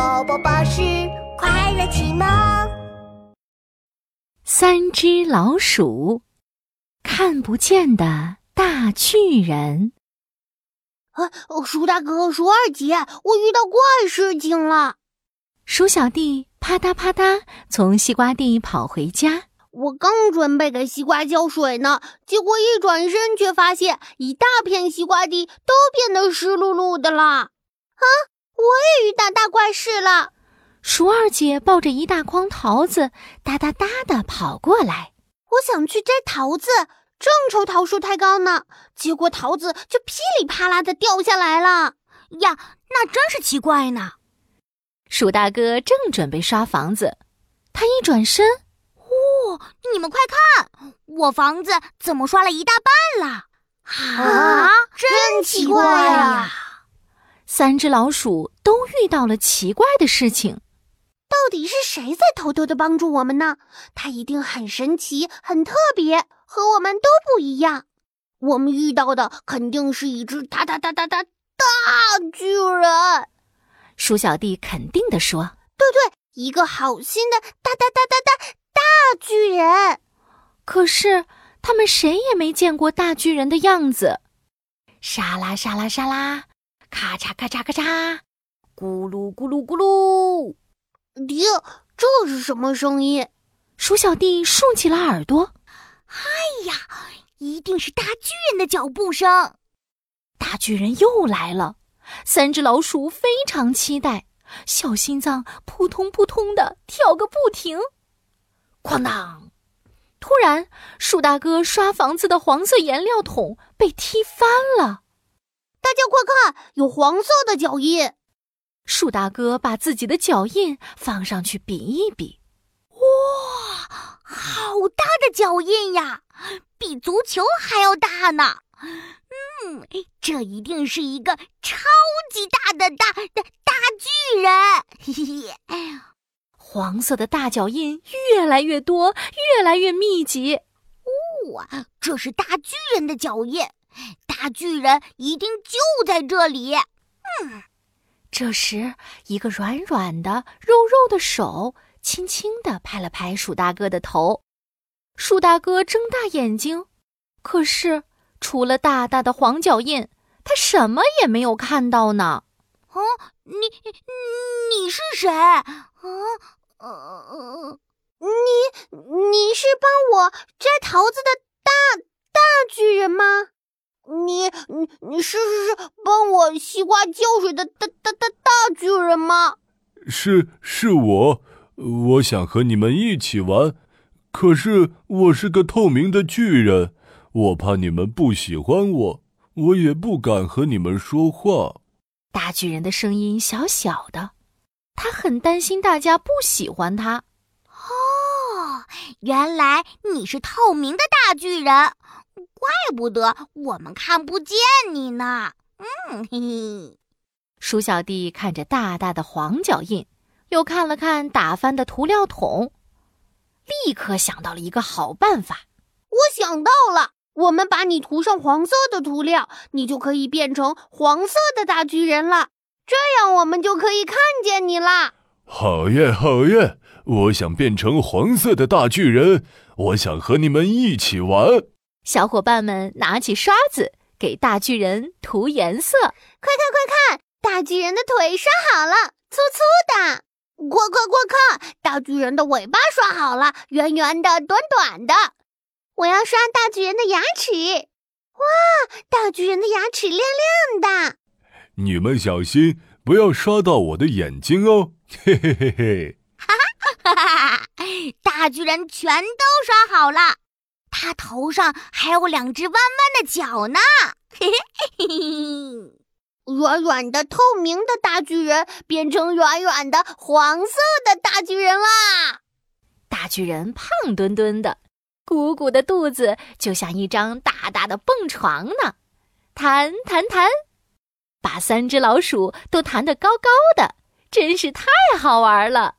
宝宝巴士快乐启蒙。三只老鼠，看不见的大巨人。啊，鼠大哥，鼠二姐，我遇到怪事情了。鼠小弟啪嗒啪嗒从西瓜地跑回家。我刚准备给西瓜浇水呢，结果一转身却发现一大片西瓜地都变得湿漉漉的了。啊，我也遇到大怪事了！鼠二姐抱着一大筐桃子，哒哒哒的跑过来。我想去摘桃子，正愁桃树太高呢，结果桃子就噼里啪啦的掉下来了。呀，那真是奇怪呢。鼠大哥正准备刷房子，他一转身。你们快看，我房子怎么刷了一大半了？啊，真奇怪呀！三只老鼠都遇到了奇怪的事情，到底是谁在偷偷的帮助我们呢？他一定很神奇、很特别，和我们都不一样。我们遇到的肯定是一只大大大大大大巨人。鼠小弟肯定的说：“对对，一个好心的大大大大大。”大巨人，可是他们谁也没见过大巨人的样子。沙拉沙拉沙拉，咔嚓咔嚓咔嚓，咕噜咕噜咕噜。爹，这是什么声音？鼠小弟竖起了耳朵。哎呀，一定是大巨人的脚步声。大巨人又来了，三只老鼠非常期待，小心脏扑通扑通的跳个不停。哐当！突然，鼠大哥刷房子的黄色颜料桶被踢翻了。大家快看，有黄色的脚印。树大哥把自己的脚印放上去比一比，哇，好大的脚印呀，比足球还要大呢！嗯，这一定是一个超级大的大大大巨人！嘿嘿，哎呀！黄色的大脚印越来越多，越来越密集。哦，这是大巨人的脚印，大巨人一定就在这里。嗯，这时，一个软软的、肉肉的手轻轻地拍了拍鼠大哥的头。鼠大哥睁大眼睛，可是除了大大的黄脚印，他什么也没有看到呢。哦，你你是谁？啊？呃，你你是帮我摘桃子的大大巨人吗？你你你是是是帮我西瓜浇水的大大大大巨人吗？是是我，我想和你们一起玩，可是我是个透明的巨人，我怕你们不喜欢我，我也不敢和你们说话。大巨人的声音小小的。他很担心大家不喜欢他。哦，原来你是透明的大巨人，怪不得我们看不见你呢。嗯，嘿嘿。鼠小弟看着大大的黄脚印，又看了看打翻的涂料桶，立刻想到了一个好办法。我想到了，我们把你涂上黄色的涂料，你就可以变成黄色的大巨人了。这样我们就可以看见你啦！好耶，好耶！我想变成黄色的大巨人，我想和你们一起玩。小伙伴们拿起刷子给大巨人涂颜色。快看快看，大巨人的腿刷好了，粗粗的；快快快看，大巨人的尾巴刷好了，圆圆的、短短的。我要刷大巨人的牙齿。哇，大巨人的牙齿亮亮的。你们小心，不要刷到我的眼睛哦！嘿嘿嘿嘿！哈哈哈哈哈！大巨人全都刷好了，他头上还有两只弯弯的角呢！嘿嘿嘿嘿！软软的、透明的大巨人变成软软的黄色的大巨人啦！大巨人胖墩墩的，鼓鼓的肚子就像一张大大的蹦床呢，弹弹弹。把三只老鼠都弹得高高的，真是太好玩了。